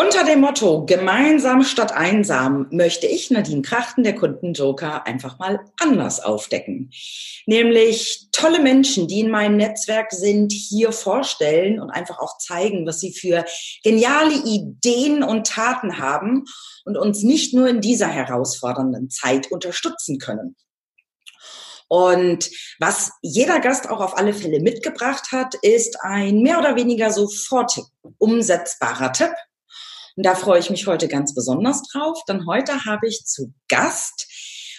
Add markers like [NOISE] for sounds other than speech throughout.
Unter dem Motto Gemeinsam statt einsam möchte ich Nadine Krachten, der Kundenjoker, einfach mal anders aufdecken. Nämlich tolle Menschen, die in meinem Netzwerk sind, hier vorstellen und einfach auch zeigen, was sie für geniale Ideen und Taten haben und uns nicht nur in dieser herausfordernden Zeit unterstützen können. Und was jeder Gast auch auf alle Fälle mitgebracht hat, ist ein mehr oder weniger sofort umsetzbarer Tipp, und da freue ich mich heute ganz besonders drauf, denn heute habe ich zu Gast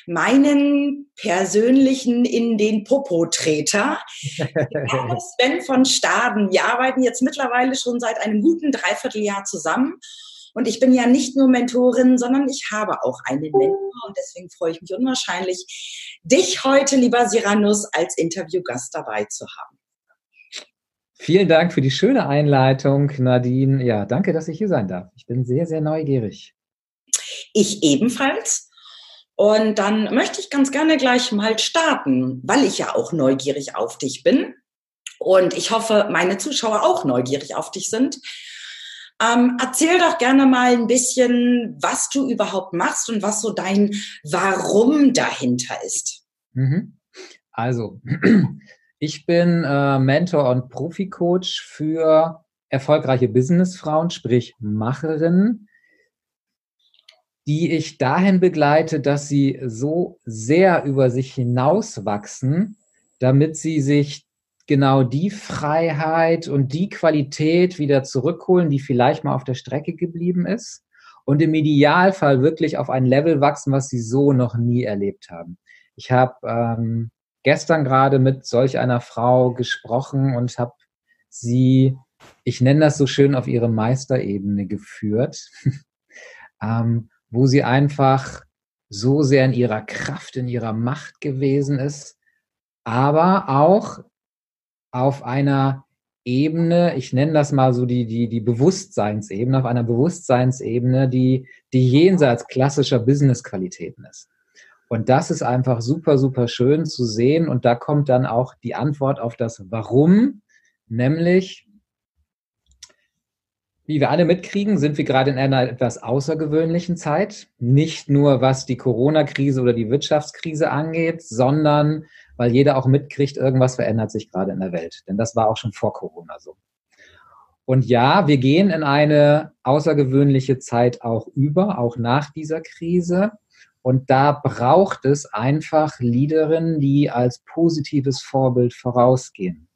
meinen persönlichen in den Popo-Treter, [LAUGHS] Sven von Staden. Wir arbeiten jetzt mittlerweile schon seit einem guten Dreivierteljahr zusammen. Und ich bin ja nicht nur Mentorin, sondern ich habe auch einen Mentor. Und deswegen freue ich mich unwahrscheinlich, dich heute, lieber Siranus, als Interviewgast dabei zu haben. Vielen Dank für die schöne Einleitung, Nadine. Ja, danke, dass ich hier sein darf. Ich bin sehr, sehr neugierig. Ich ebenfalls. Und dann möchte ich ganz gerne gleich mal starten, weil ich ja auch neugierig auf dich bin. Und ich hoffe, meine Zuschauer auch neugierig auf dich sind. Ähm, erzähl doch gerne mal ein bisschen, was du überhaupt machst und was so dein Warum dahinter ist. Mhm. Also, [CLEARS THROAT] Ich bin äh, Mentor und Profi-Coach für erfolgreiche Businessfrauen, sprich Macherinnen, die ich dahin begleite, dass sie so sehr über sich hinauswachsen, damit sie sich genau die Freiheit und die Qualität wieder zurückholen, die vielleicht mal auf der Strecke geblieben ist und im Idealfall wirklich auf ein Level wachsen, was sie so noch nie erlebt haben. Ich habe ähm, gestern gerade mit solch einer Frau gesprochen und habe sie, ich nenne das so schön, auf ihre Meisterebene geführt, [LAUGHS] ähm, wo sie einfach so sehr in ihrer Kraft, in ihrer Macht gewesen ist, aber auch auf einer Ebene, ich nenne das mal so die, die, die Bewusstseinsebene, auf einer Bewusstseinsebene, die, die jenseits klassischer Businessqualitäten ist. Und das ist einfach super, super schön zu sehen. Und da kommt dann auch die Antwort auf das Warum, nämlich, wie wir alle mitkriegen, sind wir gerade in einer etwas außergewöhnlichen Zeit. Nicht nur was die Corona-Krise oder die Wirtschaftskrise angeht, sondern weil jeder auch mitkriegt, irgendwas verändert sich gerade in der Welt. Denn das war auch schon vor Corona so. Und ja, wir gehen in eine außergewöhnliche Zeit auch über, auch nach dieser Krise. Und da braucht es einfach Leaderinnen, die als positives Vorbild vorausgehen.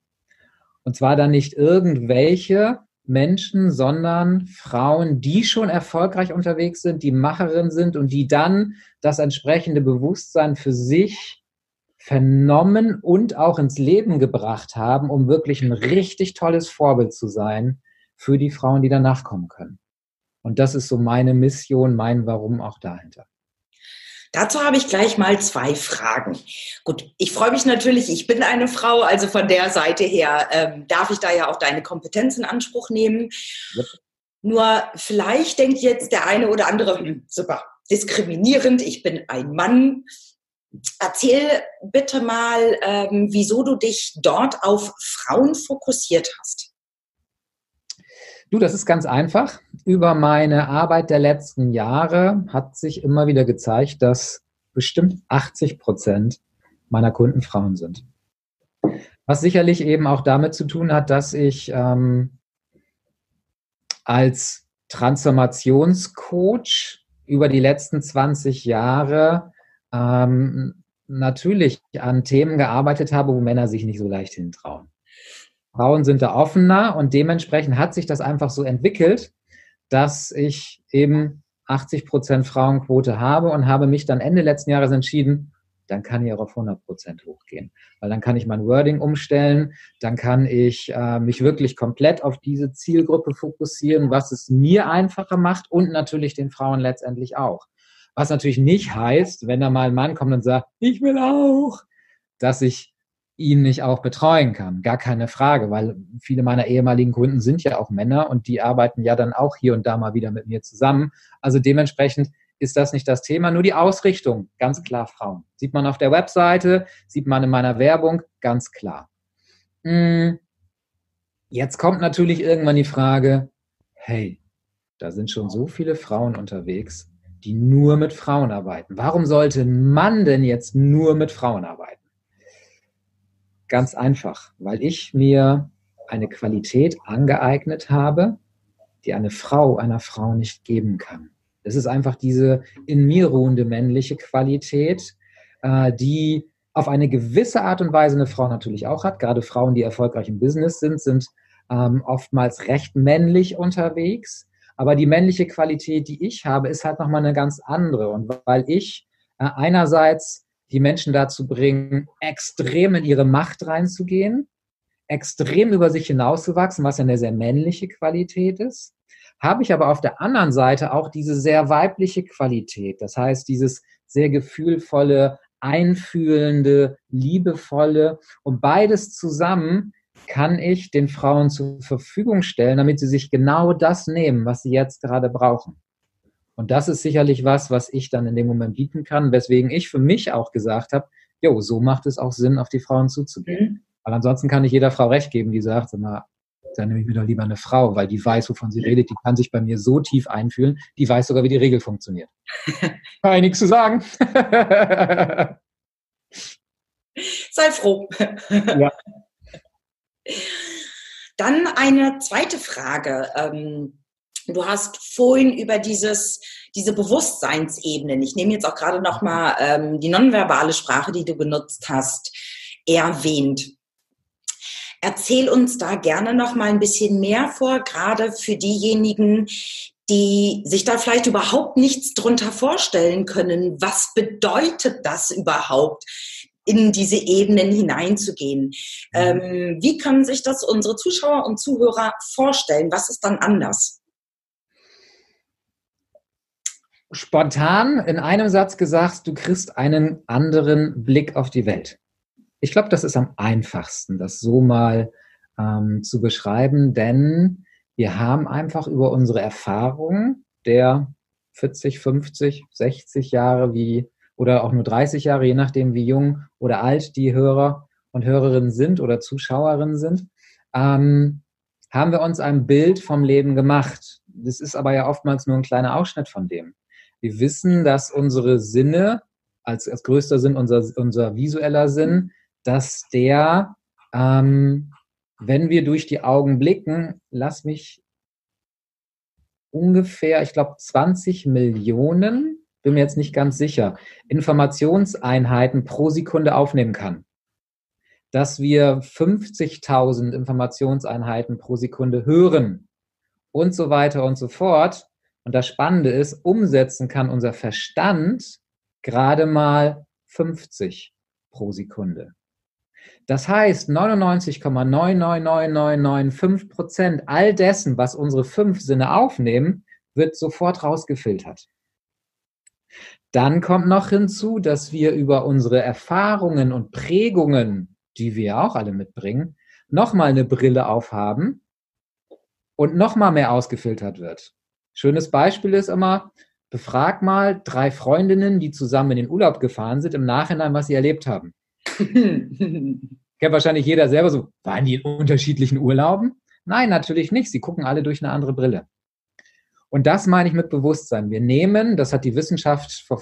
Und zwar dann nicht irgendwelche Menschen, sondern Frauen, die schon erfolgreich unterwegs sind, die Macherinnen sind und die dann das entsprechende Bewusstsein für sich vernommen und auch ins Leben gebracht haben, um wirklich ein richtig tolles Vorbild zu sein für die Frauen, die danach kommen können. Und das ist so meine Mission, mein Warum auch dahinter. Dazu habe ich gleich mal zwei Fragen. Gut, ich freue mich natürlich, ich bin eine Frau, also von der Seite her ähm, darf ich da ja auch deine Kompetenz in Anspruch nehmen. Yep. Nur vielleicht denkt jetzt der eine oder andere, hm, super, diskriminierend, ich bin ein Mann. Erzähl bitte mal, ähm, wieso du dich dort auf Frauen fokussiert hast. Du, das ist ganz einfach. Über meine Arbeit der letzten Jahre hat sich immer wieder gezeigt, dass bestimmt 80 Prozent meiner Kunden Frauen sind. Was sicherlich eben auch damit zu tun hat, dass ich ähm, als Transformationscoach über die letzten 20 Jahre ähm, natürlich an Themen gearbeitet habe, wo Männer sich nicht so leicht hintrauen. Frauen sind da offener und dementsprechend hat sich das einfach so entwickelt, dass ich eben 80 Prozent Frauenquote habe und habe mich dann Ende letzten Jahres entschieden, dann kann ich auch auf 100 Prozent hochgehen. Weil dann kann ich mein Wording umstellen, dann kann ich äh, mich wirklich komplett auf diese Zielgruppe fokussieren, was es mir einfacher macht und natürlich den Frauen letztendlich auch. Was natürlich nicht heißt, wenn da mal ein Mann kommt und sagt, ich will auch, dass ich ihn nicht auch betreuen kann. Gar keine Frage, weil viele meiner ehemaligen Kunden sind ja auch Männer und die arbeiten ja dann auch hier und da mal wieder mit mir zusammen. Also dementsprechend ist das nicht das Thema, nur die Ausrichtung, ganz klar Frauen. Sieht man auf der Webseite, sieht man in meiner Werbung, ganz klar. Hm. Jetzt kommt natürlich irgendwann die Frage, hey, da sind schon so viele Frauen unterwegs, die nur mit Frauen arbeiten. Warum sollte ein Mann denn jetzt nur mit Frauen arbeiten? Ganz einfach, weil ich mir eine Qualität angeeignet habe, die eine Frau einer Frau nicht geben kann. Es ist einfach diese in mir ruhende männliche Qualität, äh, die auf eine gewisse Art und Weise eine Frau natürlich auch hat. Gerade Frauen, die erfolgreich im Business sind, sind ähm, oftmals recht männlich unterwegs. Aber die männliche Qualität, die ich habe, ist halt nochmal eine ganz andere. Und weil ich äh, einerseits die Menschen dazu bringen, extrem in ihre Macht reinzugehen, extrem über sich hinauszuwachsen, was ja eine sehr männliche Qualität ist, habe ich aber auf der anderen Seite auch diese sehr weibliche Qualität. Das heißt, dieses sehr gefühlvolle, einfühlende, liebevolle und beides zusammen kann ich den Frauen zur Verfügung stellen, damit sie sich genau das nehmen, was sie jetzt gerade brauchen. Und das ist sicherlich was, was ich dann in dem Moment bieten kann, weswegen ich für mich auch gesagt habe, jo, so macht es auch Sinn, auf die Frauen zuzugehen. Mhm. Weil ansonsten kann ich jeder Frau recht geben, die sagt, sag mal, dann nehme ich mir doch lieber eine Frau, weil die weiß, wovon sie redet, die kann sich bei mir so tief einfühlen, die weiß sogar, wie die Regel funktioniert. [LAUGHS] Kann ich nichts zu sagen. [LAUGHS] Sei froh. Ja. Dann eine zweite Frage. Du hast vorhin über dieses, diese Bewusstseinsebenen, ich nehme jetzt auch gerade nochmal ähm, die nonverbale Sprache, die du benutzt hast, erwähnt. Erzähl uns da gerne noch mal ein bisschen mehr vor, gerade für diejenigen, die sich da vielleicht überhaupt nichts drunter vorstellen können. Was bedeutet das überhaupt? in diese Ebenen hineinzugehen. Mhm. Ähm, wie können sich das unsere Zuschauer und Zuhörer vorstellen? Was ist dann anders? Spontan in einem Satz gesagt, du kriegst einen anderen Blick auf die Welt. Ich glaube, das ist am einfachsten, das so mal ähm, zu beschreiben, denn wir haben einfach über unsere Erfahrung der 40, 50, 60 Jahre wie oder auch nur 30 Jahre, je nachdem wie jung oder alt die Hörer und Hörerinnen sind oder Zuschauerinnen sind, ähm, haben wir uns ein Bild vom Leben gemacht. Das ist aber ja oftmals nur ein kleiner Ausschnitt von dem. Wir wissen, dass unsere Sinne, als, als größter Sinn unser, unser visueller Sinn, dass der, ähm, wenn wir durch die Augen blicken, lass mich ungefähr, ich glaube, 20 Millionen, bin mir jetzt nicht ganz sicher, Informationseinheiten pro Sekunde aufnehmen kann. Dass wir 50.000 Informationseinheiten pro Sekunde hören und so weiter und so fort. Und das Spannende ist, umsetzen kann unser Verstand gerade mal 50 pro Sekunde. Das heißt, 99,99995 Prozent all dessen, was unsere fünf Sinne aufnehmen, wird sofort rausgefiltert. Dann kommt noch hinzu, dass wir über unsere Erfahrungen und Prägungen, die wir auch alle mitbringen, nochmal eine Brille aufhaben und nochmal mehr ausgefiltert wird. Schönes Beispiel ist immer, befrag mal drei Freundinnen, die zusammen in den Urlaub gefahren sind, im Nachhinein, was sie erlebt haben. [LAUGHS] Kennt wahrscheinlich jeder selber so, waren die in unterschiedlichen Urlauben? Nein, natürlich nicht. Sie gucken alle durch eine andere Brille. Und das meine ich mit Bewusstsein. Wir nehmen, das hat die Wissenschaft vor,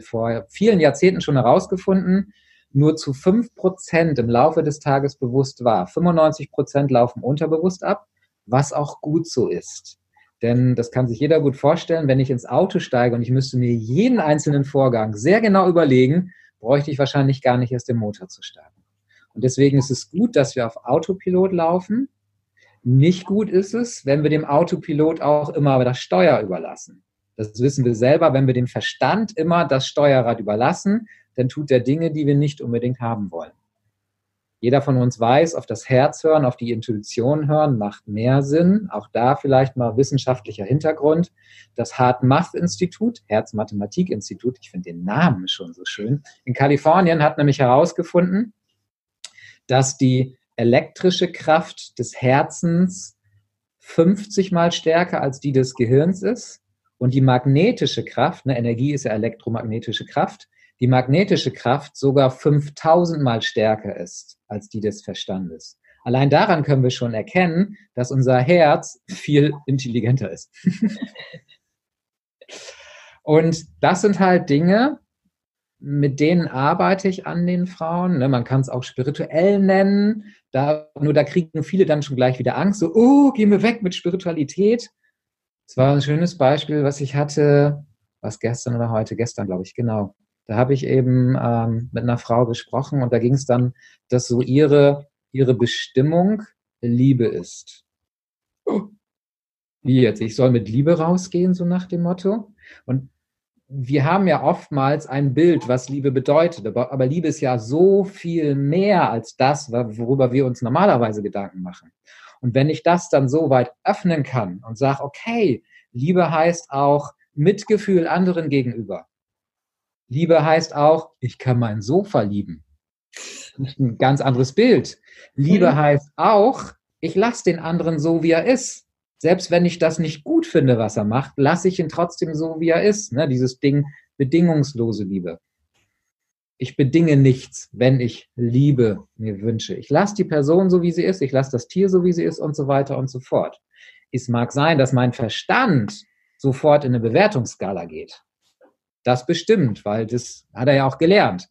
vor vielen Jahrzehnten schon herausgefunden, nur zu fünf Prozent im Laufe des Tages bewusst wahr. 95 Prozent laufen unterbewusst ab, was auch gut so ist. Denn das kann sich jeder gut vorstellen, wenn ich ins Auto steige und ich müsste mir jeden einzelnen Vorgang sehr genau überlegen, bräuchte ich wahrscheinlich gar nicht erst den Motor zu starten. Und deswegen ist es gut, dass wir auf Autopilot laufen. Nicht gut ist es, wenn wir dem Autopilot auch immer das Steuer überlassen. Das wissen wir selber, wenn wir dem Verstand immer das Steuerrad überlassen, dann tut er Dinge, die wir nicht unbedingt haben wollen. Jeder von uns weiß, auf das Herz hören, auf die Intuition hören, macht mehr Sinn. Auch da vielleicht mal wissenschaftlicher Hintergrund. Das Hart Math Institut, Herz-Mathematik-Institut, ich finde den Namen schon so schön, in Kalifornien hat nämlich herausgefunden, dass die elektrische Kraft des Herzens 50 mal stärker als die des Gehirns ist und die magnetische Kraft, ne, Energie ist ja elektromagnetische Kraft, die magnetische Kraft sogar 5000 mal stärker ist als die des Verstandes. Allein daran können wir schon erkennen, dass unser Herz viel intelligenter ist. [LAUGHS] Und das sind halt Dinge, mit denen arbeite ich an den Frauen. Ne? Man kann es auch spirituell nennen. Da, nur da kriegen viele dann schon gleich wieder Angst. So, oh, gehen wir weg mit Spiritualität. Das war ein schönes Beispiel, was ich hatte, was gestern oder heute, gestern glaube ich, genau. Da habe ich eben ähm, mit einer Frau gesprochen und da ging es dann, dass so ihre, ihre Bestimmung Liebe ist. Wie jetzt? Ich soll mit Liebe rausgehen, so nach dem Motto. Und wir haben ja oftmals ein Bild, was Liebe bedeutet. Aber, aber, Liebe ist ja so viel mehr als das, worüber wir uns normalerweise Gedanken machen. Und wenn ich das dann so weit öffnen kann und sage, okay, Liebe heißt auch Mitgefühl anderen gegenüber. Liebe heißt auch, ich kann mein Sofa lieben. Ein ganz anderes Bild. Liebe mhm. heißt auch, ich lasse den anderen so, wie er ist. Selbst wenn ich das nicht gut finde, was er macht, lasse ich ihn trotzdem so, wie er ist. Ne? Dieses Ding, bedingungslose Liebe. Ich bedinge nichts, wenn ich Liebe mir wünsche. Ich lasse die Person so, wie sie ist, ich lasse das Tier so, wie sie ist und so weiter und so fort. Es mag sein, dass mein Verstand sofort in eine Bewertungsskala geht. Das bestimmt, weil das hat er ja auch gelernt.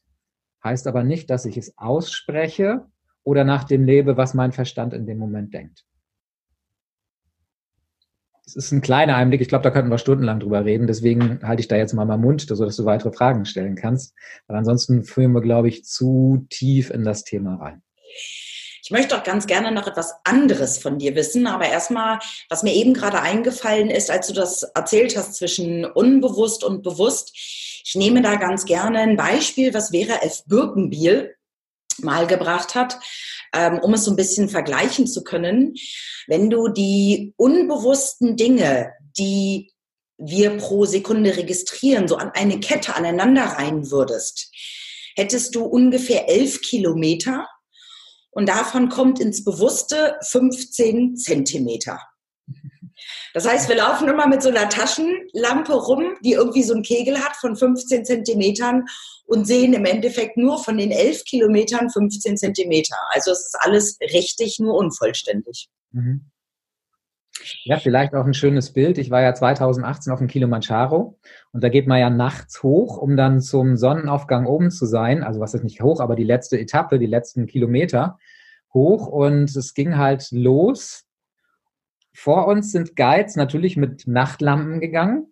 Heißt aber nicht, dass ich es ausspreche oder nach dem lebe, was mein Verstand in dem Moment denkt. Es ist ein kleiner Einblick. Ich glaube, da könnten wir stundenlang drüber reden. Deswegen halte ich da jetzt mal meinen Mund, sodass du weitere Fragen stellen kannst. Weil ansonsten führen wir, glaube ich, zu tief in das Thema rein. Ich möchte auch ganz gerne noch etwas anderes von dir wissen, aber erstmal, was mir eben gerade eingefallen ist, als du das erzählt hast zwischen unbewusst und bewusst. Ich nehme da ganz gerne ein Beispiel, was Vera F. Birkenbiel mal gebracht hat, ähm, um es so ein bisschen vergleichen zu können. Wenn du die unbewussten Dinge, die wir pro Sekunde registrieren, so an eine Kette aneinander rein würdest, hättest du ungefähr elf Kilometer und davon kommt ins Bewusste 15 Zentimeter. Das heißt, wir laufen immer mit so einer Taschenlampe rum, die irgendwie so einen Kegel hat von 15 Zentimetern und sehen im Endeffekt nur von den 11 Kilometern 15 Zentimeter. Also es ist alles richtig, nur unvollständig. Mhm. Ja, vielleicht auch ein schönes Bild. Ich war ja 2018 auf dem Kilimanjaro und da geht man ja nachts hoch, um dann zum Sonnenaufgang oben zu sein. Also was ist nicht hoch, aber die letzte Etappe, die letzten Kilometer hoch und es ging halt los vor uns sind Guides natürlich mit Nachtlampen gegangen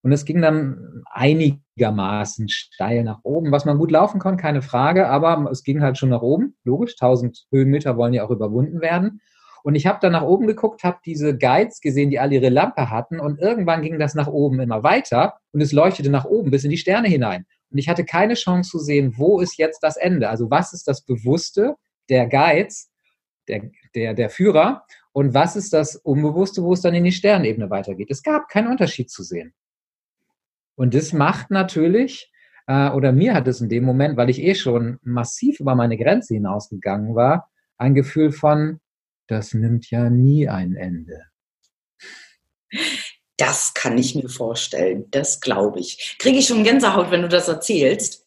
und es ging dann einigermaßen steil nach oben, was man gut laufen kann, keine Frage, aber es ging halt schon nach oben, logisch, 1000 Höhenmeter wollen ja auch überwunden werden. Und ich habe dann nach oben geguckt, habe diese Guides gesehen, die alle ihre Lampe hatten und irgendwann ging das nach oben immer weiter und es leuchtete nach oben bis in die Sterne hinein. Und ich hatte keine Chance zu sehen, wo ist jetzt das Ende? Also was ist das Bewusste der Guides, der, der, der Führer und was ist das Unbewusste, wo es dann in die Sternebene weitergeht? Es gab keinen Unterschied zu sehen. Und das macht natürlich, äh, oder mir hat es in dem Moment, weil ich eh schon massiv über meine Grenze hinausgegangen war, ein Gefühl von, das nimmt ja nie ein Ende. Das kann ich mir vorstellen, das glaube ich. Kriege ich schon Gänsehaut, wenn du das erzählst.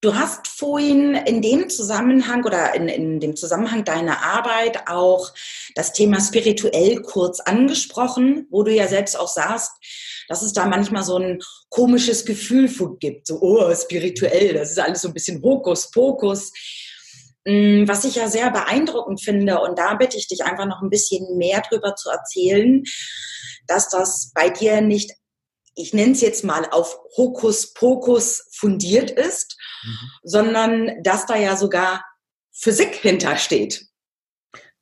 Du hast vorhin in dem Zusammenhang oder in, in dem Zusammenhang deiner Arbeit auch das Thema spirituell kurz angesprochen, wo du ja selbst auch sagst, dass es da manchmal so ein komisches Gefühl gibt, so, oh, spirituell, das ist alles so ein bisschen Hokuspokus. Mm, was ich ja sehr beeindruckend finde, und da bitte ich dich einfach noch ein bisschen mehr drüber zu erzählen, dass das bei dir nicht ich nenne es jetzt mal auf Hokuspokus fundiert ist, mhm. sondern dass da ja sogar Physik hintersteht.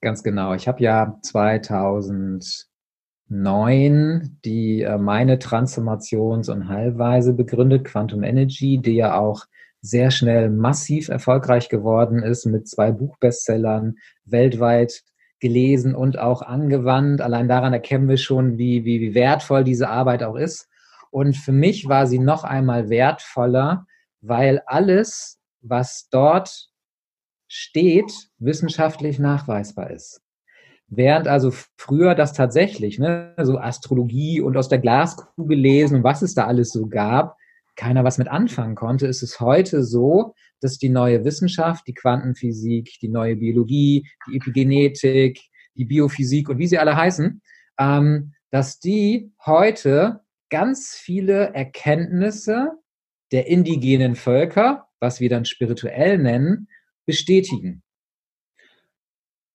Ganz genau. Ich habe ja 2009 die äh, meine Transformations- und Heilweise begründet, Quantum Energy, die ja auch sehr schnell massiv erfolgreich geworden ist mit zwei Buchbestsellern weltweit gelesen und auch angewandt. Allein daran erkennen wir schon, wie, wie, wie wertvoll diese Arbeit auch ist. Und für mich war sie noch einmal wertvoller, weil alles, was dort steht, wissenschaftlich nachweisbar ist. Während also früher das tatsächlich, ne, so Astrologie und aus der Glaskugel lesen und was es da alles so gab, keiner was mit anfangen konnte, ist es heute so, dass die neue Wissenschaft, die Quantenphysik, die neue Biologie, die Epigenetik, die Biophysik und wie sie alle heißen, ähm, dass die heute ganz viele Erkenntnisse der indigenen Völker, was wir dann spirituell nennen, bestätigen.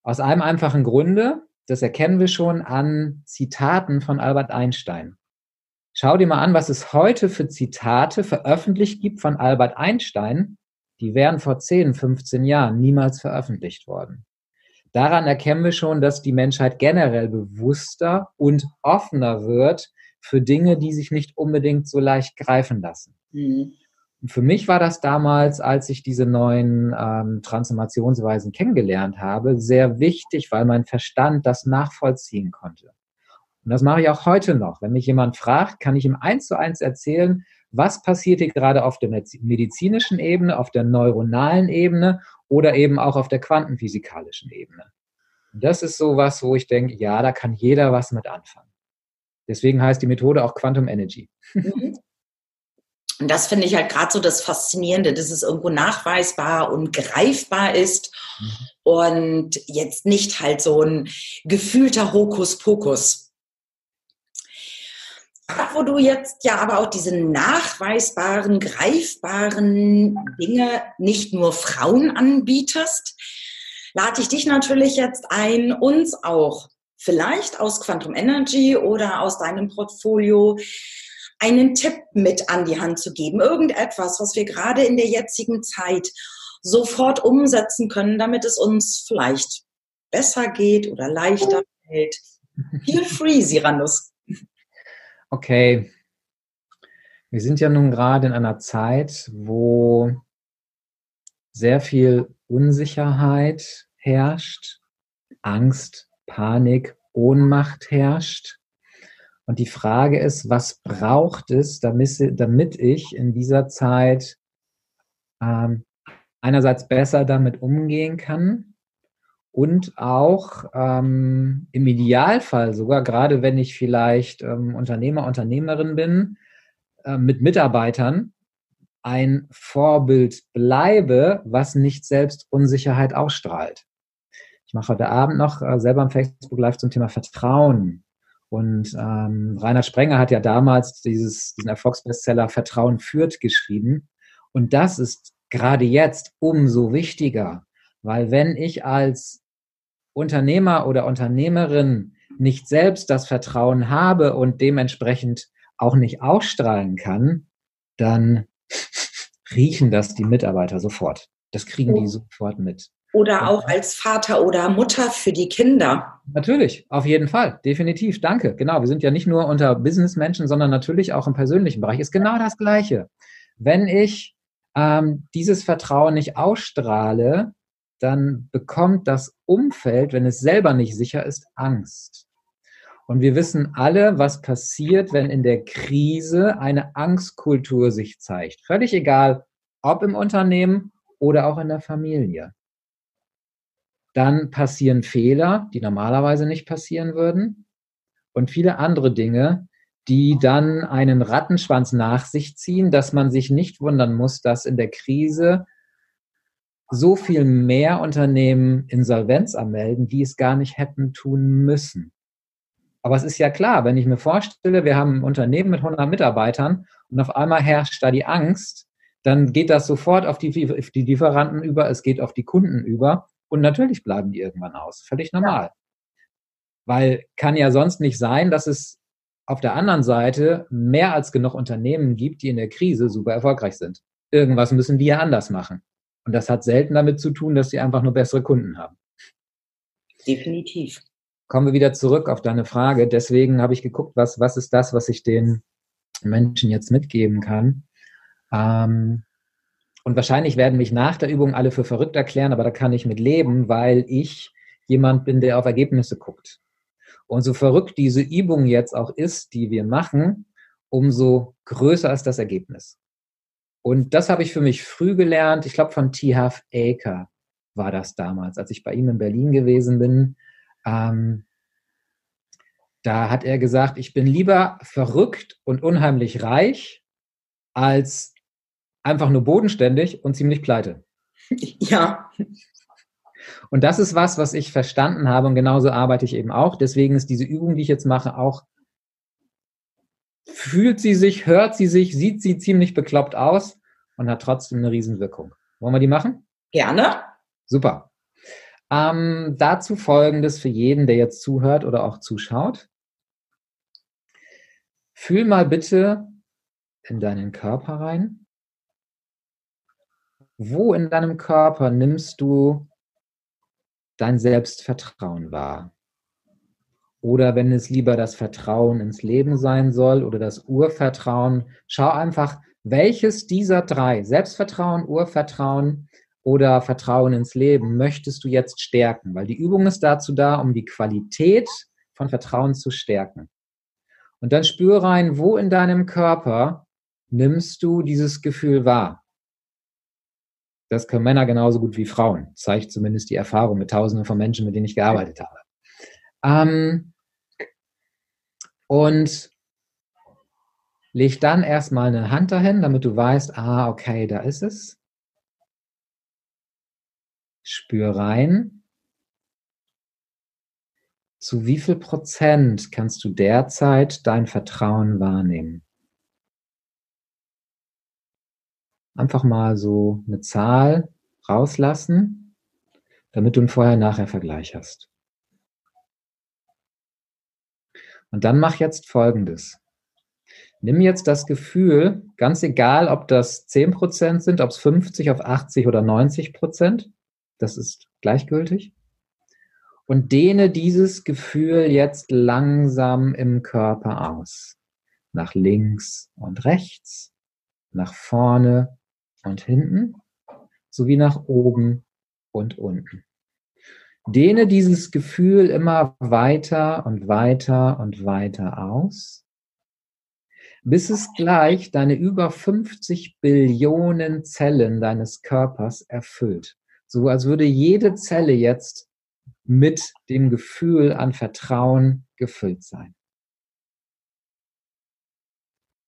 Aus einem einfachen Grunde, das erkennen wir schon an Zitaten von Albert Einstein. Schau dir mal an, was es heute für Zitate veröffentlicht gibt von Albert Einstein. Die wären vor 10, 15 Jahren niemals veröffentlicht worden. Daran erkennen wir schon, dass die Menschheit generell bewusster und offener wird für Dinge, die sich nicht unbedingt so leicht greifen lassen. Mhm. Und für mich war das damals, als ich diese neuen ähm, Transformationsweisen kennengelernt habe, sehr wichtig, weil mein Verstand das nachvollziehen konnte. Und das mache ich auch heute noch. Wenn mich jemand fragt, kann ich ihm eins zu eins erzählen, was passiert hier gerade auf der medizinischen Ebene, auf der neuronalen Ebene oder eben auch auf der quantenphysikalischen Ebene. Und das ist so was, wo ich denke, ja, da kann jeder was mit anfangen. Deswegen heißt die Methode auch Quantum Energy. Mhm. Und das finde ich halt gerade so das Faszinierende, dass es irgendwo nachweisbar und greifbar ist mhm. und jetzt nicht halt so ein gefühlter Hokuspokus. Wo du jetzt ja aber auch diese nachweisbaren, greifbaren Dinge nicht nur Frauen anbietest, lade ich dich natürlich jetzt ein, uns auch vielleicht aus Quantum Energy oder aus deinem Portfolio einen Tipp mit an die Hand zu geben. Irgendetwas, was wir gerade in der jetzigen Zeit sofort umsetzen können, damit es uns vielleicht besser geht oder leichter fällt. Feel free, Siranus. Okay. Wir sind ja nun gerade in einer Zeit, wo sehr viel Unsicherheit herrscht, Angst, Panik, Ohnmacht herrscht. Und die Frage ist, was braucht es, damit, ich in dieser Zeit ähm, einerseits besser damit umgehen kann und auch ähm, im Idealfall sogar, gerade wenn ich vielleicht ähm, Unternehmer, Unternehmerin bin, äh, mit Mitarbeitern, ein Vorbild bleibe, was nicht selbst Unsicherheit ausstrahlt. Ich mache heute Abend noch äh, selber am Facebook Live zum Thema Vertrauen und ähm, Reinhard Sprenger hat ja damals dieses, diesen Erfolgsbestseller Vertrauen führt geschrieben. Und das ist gerade jetzt umso wichtiger, weil wenn ich als Unternehmer oder Unternehmerin nicht selbst das Vertrauen habe und dementsprechend auch nicht ausstrahlen kann, dann [LAUGHS] riechen das die Mitarbeiter sofort. Das kriegen die sofort mit. Oder auch als Vater oder Mutter für die Kinder. Natürlich, auf jeden Fall, definitiv. Danke. Genau, wir sind ja nicht nur unter Businessmenschen, sondern natürlich auch im persönlichen Bereich. Ist genau das Gleiche. Wenn ich ähm, dieses Vertrauen nicht ausstrahle, dann bekommt das Umfeld, wenn es selber nicht sicher ist, Angst. Und wir wissen alle, was passiert, wenn in der Krise eine Angstkultur sich zeigt. Völlig egal, ob im Unternehmen oder auch in der Familie dann passieren Fehler, die normalerweise nicht passieren würden und viele andere Dinge, die dann einen Rattenschwanz nach sich ziehen, dass man sich nicht wundern muss, dass in der Krise so viel mehr Unternehmen Insolvenz anmelden, die es gar nicht hätten tun müssen. Aber es ist ja klar, wenn ich mir vorstelle, wir haben ein Unternehmen mit 100 Mitarbeitern und auf einmal herrscht da die Angst, dann geht das sofort auf die, auf die Lieferanten über, es geht auf die Kunden über und natürlich bleiben die irgendwann aus. Völlig normal. Ja. Weil kann ja sonst nicht sein, dass es auf der anderen Seite mehr als genug Unternehmen gibt, die in der Krise super erfolgreich sind. Irgendwas müssen die ja anders machen. Und das hat selten damit zu tun, dass sie einfach nur bessere Kunden haben. Definitiv. Kommen wir wieder zurück auf deine Frage. Deswegen habe ich geguckt, was, was ist das, was ich den Menschen jetzt mitgeben kann. Ähm, und wahrscheinlich werden mich nach der Übung alle für verrückt erklären, aber da kann ich mit leben, weil ich jemand bin, der auf Ergebnisse guckt. Und so verrückt diese Übung jetzt auch ist, die wir machen, umso größer ist das Ergebnis. Und das habe ich für mich früh gelernt. Ich glaube, von T. Half Aker war das damals, als ich bei ihm in Berlin gewesen bin. Ähm, da hat er gesagt, ich bin lieber verrückt und unheimlich reich, als einfach nur bodenständig und ziemlich pleite. [LAUGHS] Ja. Und das ist was, was ich verstanden habe und genauso arbeite ich eben auch. Deswegen ist diese Übung, die ich jetzt mache, auch fühlt sie sich, hört sie sich, sieht sie ziemlich bekloppt aus und hat trotzdem eine Riesenwirkung. Wollen wir die machen? Gerne. Super. Ähm, dazu folgendes für jeden, der jetzt zuhört oder auch zuschaut. Fühl mal bitte in deinen Körper rein. Wo in deinem Körper nimmst du dein Selbstvertrauen wahr? Oder wenn es lieber das Vertrauen ins Leben sein soll oder das Urvertrauen, schau einfach, welches dieser drei, Selbstvertrauen, Urvertrauen oder Vertrauen ins Leben, möchtest du jetzt stärken? Weil die Übung ist dazu da, um die Qualität von Vertrauen zu stärken. Und dann spür rein, wo in deinem Körper nimmst du dieses Gefühl wahr? Das können Männer genauso gut wie Frauen, zeigt zumindest die Erfahrung mit Tausenden von Menschen, mit denen ich gearbeitet habe. Ähm, und leg dann erstmal eine Hand dahin, damit du weißt, ah, okay, da ist es. Spür rein. Zu wie viel Prozent kannst du derzeit dein Vertrauen wahrnehmen? Einfach mal so eine Zahl rauslassen, damit du einen Vorher-Nachher-Vergleich hast. Und dann mach jetzt Folgendes. Nimm jetzt das Gefühl, ganz egal, ob das 10% sind, ob es 50 auf 80 oder 90%, das ist gleichgültig. Und dehne dieses Gefühl jetzt langsam im Körper aus. Nach links und rechts, nach vorne und hinten, sowie nach oben und unten. Dehne dieses Gefühl immer weiter und weiter und weiter aus, bis es gleich deine über 50 Billionen Zellen deines Körpers erfüllt. So als würde jede Zelle jetzt mit dem Gefühl an Vertrauen gefüllt sein.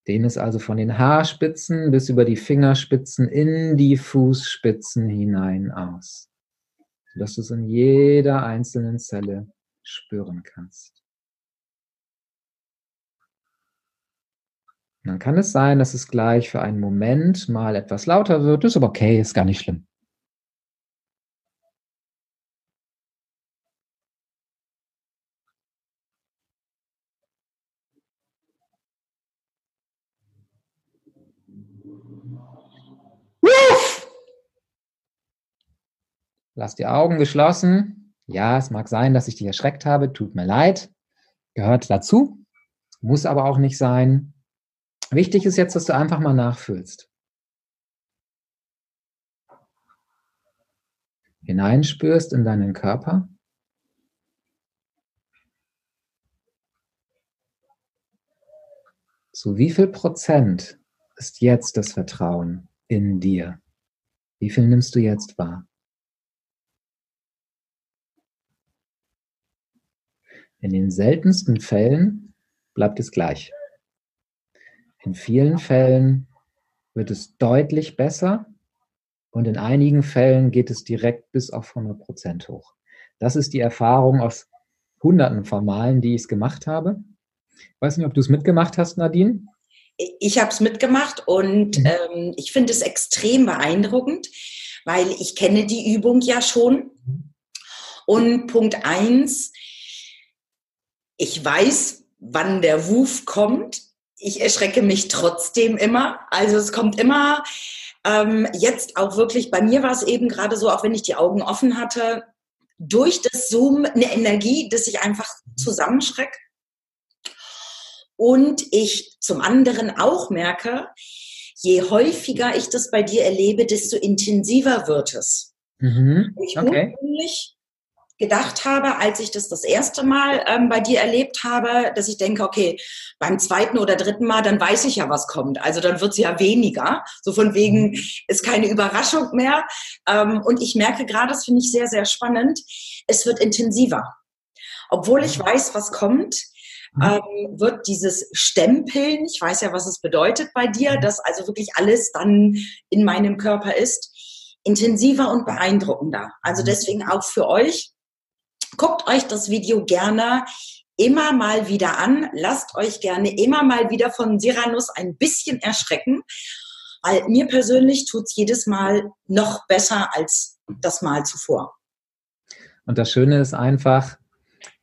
Dehne es also von den Haarspitzen bis über die Fingerspitzen in die Fußspitzen hinein aus sodass du es in jeder einzelnen Zelle spüren kannst. Dann kann es sein, dass es gleich für einen Moment mal etwas lauter wird. ist aber okay, ist gar nicht schlimm. Lass die Augen geschlossen. Ja, es mag sein, dass ich dich erschreckt habe. Tut mir leid. Gehört dazu. Muss aber auch nicht sein. Wichtig ist jetzt, dass du einfach mal nachfühlst. Hineinspürst in deinen Körper. Zu wie viel Prozent ist jetzt das Vertrauen in dir? Wie viel nimmst du jetzt wahr? In den seltensten Fällen bleibt es gleich. In vielen Fällen wird es deutlich besser und in einigen Fällen geht es direkt bis auf 100 Prozent hoch. Das ist die Erfahrung aus Hunderten von Malen, die ich es gemacht habe. Ich weiß nicht, ob du es mitgemacht hast, Nadine. Ich habe es mitgemacht und mhm. ähm, ich finde es extrem beeindruckend, weil ich kenne die Übung ja schon. Mhm. Und Punkt eins, ich weiß, wann der Wuf kommt. Ich erschrecke mich trotzdem immer. Also es kommt immer ähm, jetzt auch wirklich, bei mir war es eben gerade so, auch wenn ich die Augen offen hatte, durch das Zoom eine Energie, dass ich einfach zusammenschrecke. Und ich zum anderen auch merke, je häufiger ich das bei dir erlebe, desto intensiver wird es. Mhm. Ich okay gedacht habe, als ich das das erste Mal ähm, bei dir erlebt habe, dass ich denke, okay, beim zweiten oder dritten Mal, dann weiß ich ja, was kommt. Also dann wird es ja weniger. So von wegen mhm. ist keine Überraschung mehr. Ähm, und ich merke gerade, das finde ich sehr, sehr spannend, es wird intensiver. Obwohl ich mhm. weiß, was kommt, mhm. ähm, wird dieses Stempeln, ich weiß ja, was es bedeutet bei dir, dass also wirklich alles dann in meinem Körper ist, intensiver und beeindruckender. Also deswegen auch für euch, guckt euch das Video gerne immer mal wieder an. Lasst euch gerne immer mal wieder von Siranus ein bisschen erschrecken. Weil mir persönlich tut es jedes Mal noch besser als das Mal zuvor. Und das Schöne ist einfach,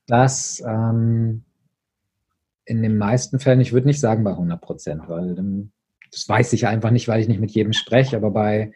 dass ähm, in den meisten Fällen, ich würde nicht sagen bei 100 Prozent, weil ähm, das weiß ich einfach nicht, weil ich nicht mit jedem spreche, aber bei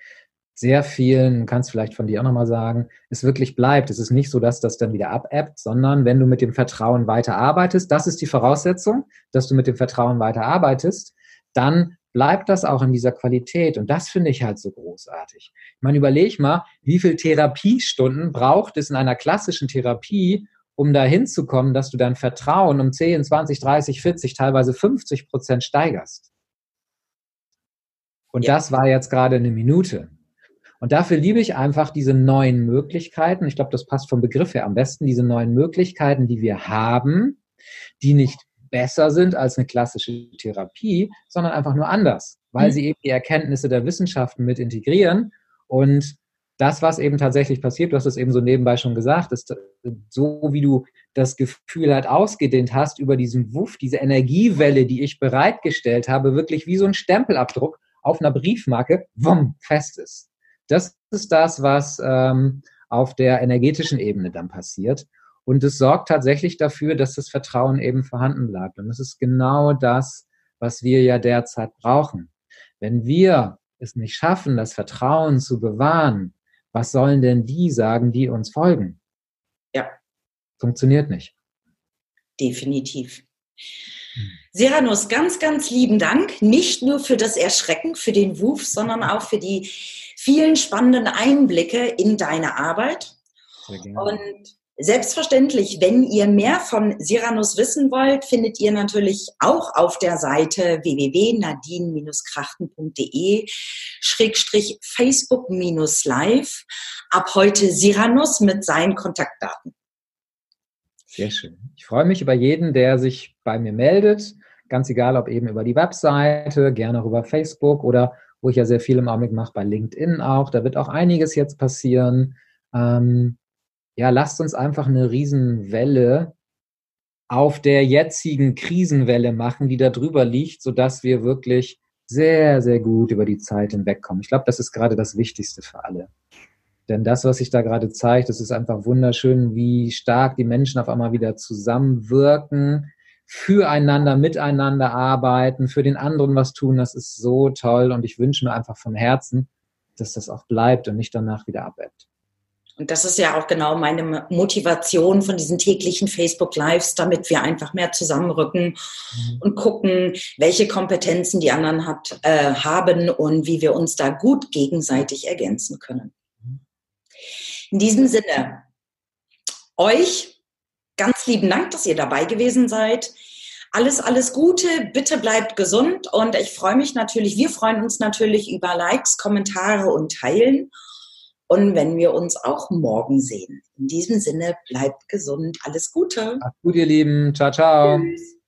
sehr vielen, kannst vielleicht von dir auch nochmal sagen, es wirklich bleibt. Es ist nicht so, dass das dann wieder abebbt, sondern wenn du mit dem Vertrauen weiter arbeitest, das ist die Voraussetzung, dass du mit dem Vertrauen weiter arbeitest, dann bleibt das auch in dieser Qualität. Und das finde ich halt so großartig. Ich meine, überleg mal, wie viel Therapiestunden braucht es in einer klassischen Therapie, um dahin zu kommen, dass du dein Vertrauen um 10, 20, 30, 40, teilweise 50 Prozent steigerst. Und ja. das war jetzt gerade eine Minute. Und dafür liebe ich einfach diese neuen Möglichkeiten. Ich glaube, das passt vom Begriff her am besten, diese neuen Möglichkeiten, die wir haben, die nicht besser sind als eine klassische Therapie, sondern einfach nur anders, weil mhm. sie eben die Erkenntnisse der Wissenschaften mit integrieren und das, was eben tatsächlich passiert, du hast es eben so nebenbei schon gesagt, ist so, wie du das Gefühl halt ausgedehnt hast über diesen Wuff, diese Energiewelle, die ich bereitgestellt habe, wirklich wie so ein Stempelabdruck auf einer Briefmarke, wumm, fest ist. Das ist das, was ähm, auf der energetischen Ebene dann passiert. Und es sorgt tatsächlich dafür, dass das Vertrauen eben vorhanden bleibt. Und das ist genau das, was wir ja derzeit brauchen. Wenn wir es nicht schaffen, das Vertrauen zu bewahren, was sollen denn die sagen, die uns folgen? Ja. Funktioniert nicht. Definitiv. Seranus, ganz, ganz lieben Dank. Nicht nur für das Erschrecken, für den Wuf, sondern auch für die vielen spannenden Einblicke in deine Arbeit. Und Selbstverständlich, wenn ihr mehr von Siranus wissen wollt, findet ihr natürlich auch auf der Seite www.nadine-krachten.de Schrägstrich Facebook-Live ab heute Siranus mit seinen Kontaktdaten. Sehr schön. Ich freue mich über jeden, der sich bei mir meldet. Ganz egal, ob eben über die Webseite, gerne über Facebook oder wo ich ja sehr viel im Augenblick mache, bei LinkedIn auch. Da wird auch einiges jetzt passieren. Ähm, ja, lasst uns einfach eine Riesenwelle auf der jetzigen Krisenwelle machen, die da drüber liegt, sodass wir wirklich sehr, sehr gut über die Zeit hinwegkommen. Ich glaube, das ist gerade das Wichtigste für alle. Denn das, was sich da gerade zeigt, das ist einfach wunderschön, wie stark die Menschen auf einmal wieder zusammenwirken, füreinander, miteinander arbeiten, für den anderen was tun. Das ist so toll und ich wünsche mir einfach vom Herzen, dass das auch bleibt und nicht danach wieder abebbt. Und das ist ja auch genau meine Motivation von diesen täglichen Facebook Lives, damit wir einfach mehr zusammenrücken mhm. und gucken, welche Kompetenzen die anderen hat, äh, haben und wie wir uns da gut gegenseitig ergänzen können. In diesem Sinne, euch ganz lieben Dank, dass ihr dabei gewesen seid. Alles, alles Gute, bitte bleibt gesund und ich freue mich natürlich, wir freuen uns natürlich über Likes, Kommentare und Teilen und wenn wir uns auch morgen sehen. In diesem Sinne, bleibt gesund. Alles Gute. Macht's gut, ihr Lieben. Ciao, ciao. Tschüss.